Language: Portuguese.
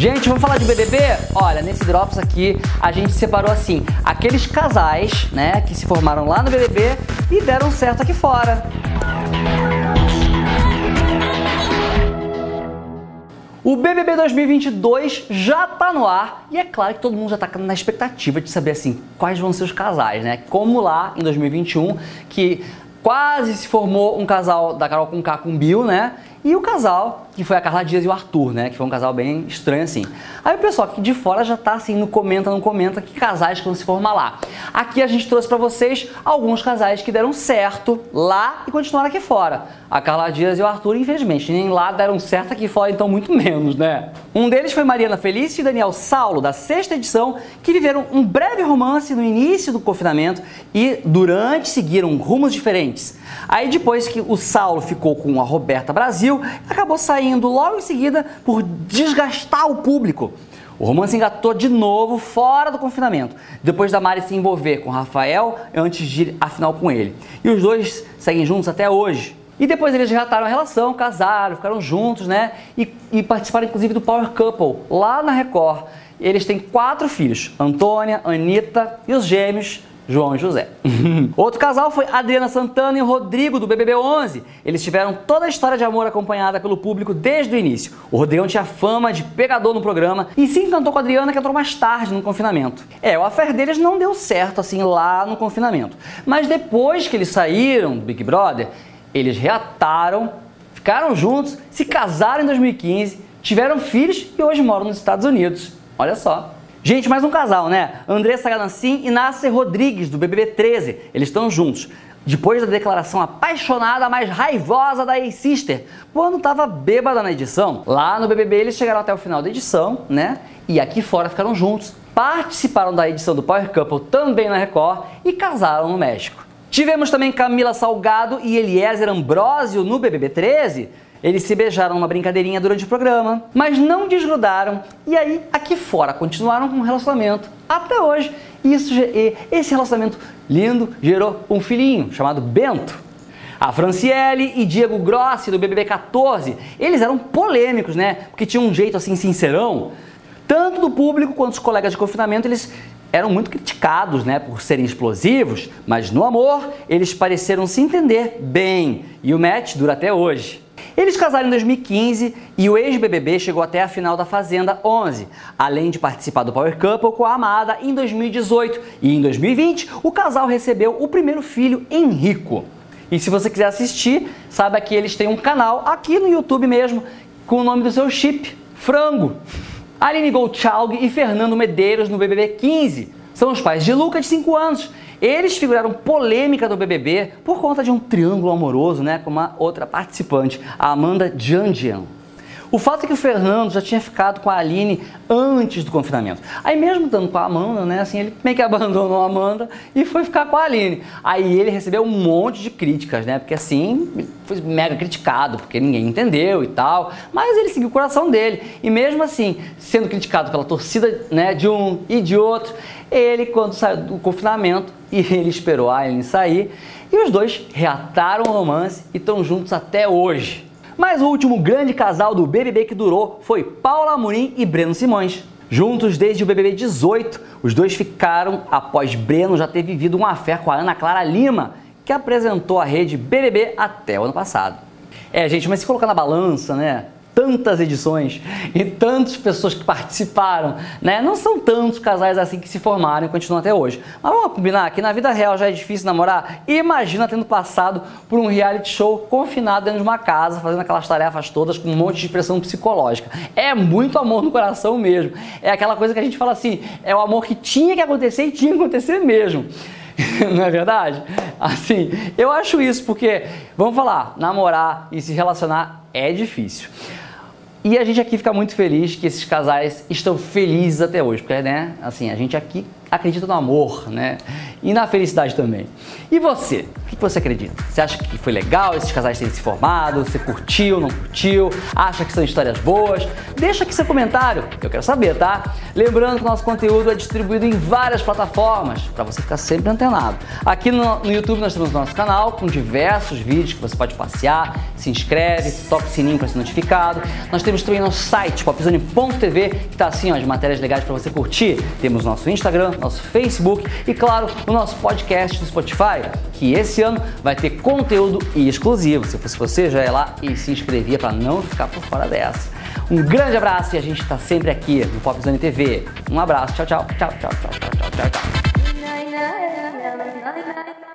Gente, vamos falar de BBB? Olha, nesse Drops aqui a gente separou assim, aqueles casais, né, que se formaram lá no BBB e deram certo aqui fora. O BBB 2022 já tá no ar e é claro que todo mundo já tá na expectativa de saber assim quais vão ser os casais, né? Como lá em 2021 que quase se formou um casal da Carol com K com Bill, né? E o casal, que foi a Carla Dias e o Arthur, né? Que foi um casal bem estranho assim. Aí o pessoal que de fora já tá assim, no comenta, não comenta, que casais que vão se formar lá. Aqui a gente trouxe para vocês alguns casais que deram certo lá e continuaram aqui fora. A Carla Dias e o Arthur, infelizmente, nem lá deram certo aqui fora, então muito menos, né? Um deles foi Mariana Felício e Daniel Saulo, da sexta edição, que viveram um breve romance no início do confinamento e durante seguiram rumos diferentes. Aí depois que o Saulo ficou com a Roberta Brasil, acabou saindo logo em seguida por desgastar o público. O romance engatou de novo fora do confinamento, depois da Mari se envolver com Rafael antes de ir à final com ele. E os dois seguem juntos até hoje. E depois eles reataram a relação, casaram, ficaram juntos, né? E, e participaram inclusive do Power Couple lá na Record. Eles têm quatro filhos: Antônia, Anitta e os gêmeos João e José. Outro casal foi Adriana Santana e Rodrigo do BBB 11. Eles tiveram toda a história de amor acompanhada pelo público desde o início. O Rodrigão tinha fama de pegador no programa e se encantou com a Adriana que entrou mais tarde no confinamento. É, o affair deles não deu certo assim lá no confinamento. Mas depois que eles saíram do Big Brother, eles reataram, ficaram juntos, se casaram em 2015, tiveram filhos e hoje moram nos Estados Unidos. Olha só. Gente, mais um casal, né? Andressa Galancin e Nasser Rodrigues, do BBB 13. Eles estão juntos. Depois da declaração apaixonada, mais raivosa da ex-sister, quando estava bêbada na edição. Lá no BBB eles chegaram até o final da edição, né? E aqui fora ficaram juntos. Participaram da edição do Power Couple também na Record e casaram no México. Tivemos também Camila Salgado e Eliezer Ambrosio no BBB 13. Eles se beijaram numa brincadeirinha durante o programa, mas não desgrudaram e aí aqui fora continuaram com um relacionamento até hoje. Isso, esse relacionamento lindo gerou um filhinho chamado Bento. A Franciele e Diego Grossi do BBB 14, eles eram polêmicos, né? Porque tinham um jeito assim sincerão. Tanto do público quanto dos colegas de confinamento, eles eram muito criticados né, por serem explosivos, mas no amor eles pareceram se entender bem e o match dura até hoje. Eles casaram em 2015 e o ex-BBB chegou até a final da Fazenda 11, além de participar do Power Couple com a Amada em 2018. E em 2020, o casal recebeu o primeiro filho, Henrico. E se você quiser assistir, saiba que eles têm um canal aqui no YouTube mesmo, com o nome do seu chip, Frango. Aline Goldschalg e Fernando Medeiros no BBB 15. São os pais de Luca, de 5 anos. Eles figuraram polêmica do BBB por conta de um triângulo amoroso né, com uma outra participante, a Amanda Jandian. O fato é que o Fernando já tinha ficado com a Aline antes do confinamento. Aí mesmo estando com a Amanda, né, assim, ele meio que abandonou a Amanda e foi ficar com a Aline. Aí ele recebeu um monte de críticas, né, porque assim, foi mega criticado, porque ninguém entendeu e tal, mas ele seguiu o coração dele. E mesmo assim, sendo criticado pela torcida, né, de um e de outro, ele, quando saiu do confinamento, e ele esperou a Aline sair, e os dois reataram o romance e estão juntos até hoje. Mas o último grande casal do BBB que durou foi Paula Amorim e Breno Simões. Juntos desde o BBB 18, os dois ficaram após Breno já ter vivido uma fé com a Ana Clara Lima, que apresentou a rede BBB até o ano passado. É, gente, mas se colocar na balança, né? Tantas edições e tantas pessoas que participaram, né? Não são tantos casais assim que se formaram e continuam até hoje. Mas vamos combinar que na vida real já é difícil namorar? Imagina tendo passado por um reality show confinado dentro de uma casa, fazendo aquelas tarefas todas com um monte de pressão psicológica. É muito amor no coração mesmo. É aquela coisa que a gente fala assim, é o amor que tinha que acontecer e tinha que acontecer mesmo. não é verdade? Assim, eu acho isso porque, vamos falar, namorar e se relacionar é difícil. E a gente aqui fica muito feliz que esses casais estão felizes até hoje, porque, né, assim, a gente aqui acredita no amor, né? E na felicidade também. E você? O que você acredita? Você acha que foi legal esses casais terem se formado? Você curtiu, não curtiu? Acha que são histórias boas? Deixa aqui seu comentário, eu quero saber, tá? Lembrando que o nosso conteúdo é distribuído em várias plataformas, para você ficar sempre antenado. Aqui no, no YouTube nós temos o nosso canal com diversos vídeos que você pode passear, se inscreve, toca o sininho para ser notificado. Nós temos também nosso site, popzone.tv, que tá assim, ó, de matérias legais para você curtir. Temos nosso Instagram, nosso Facebook e, claro, o nosso podcast do Spotify, que esse ano vai ter conteúdo exclusivo. Se fosse você, já ia lá e se inscrevia para não ficar por fora dessa. Um grande abraço e a gente está sempre aqui no Popzone TV. Um abraço, tchau, tchau, tchau, tchau, tchau, tchau, tchau, tchau.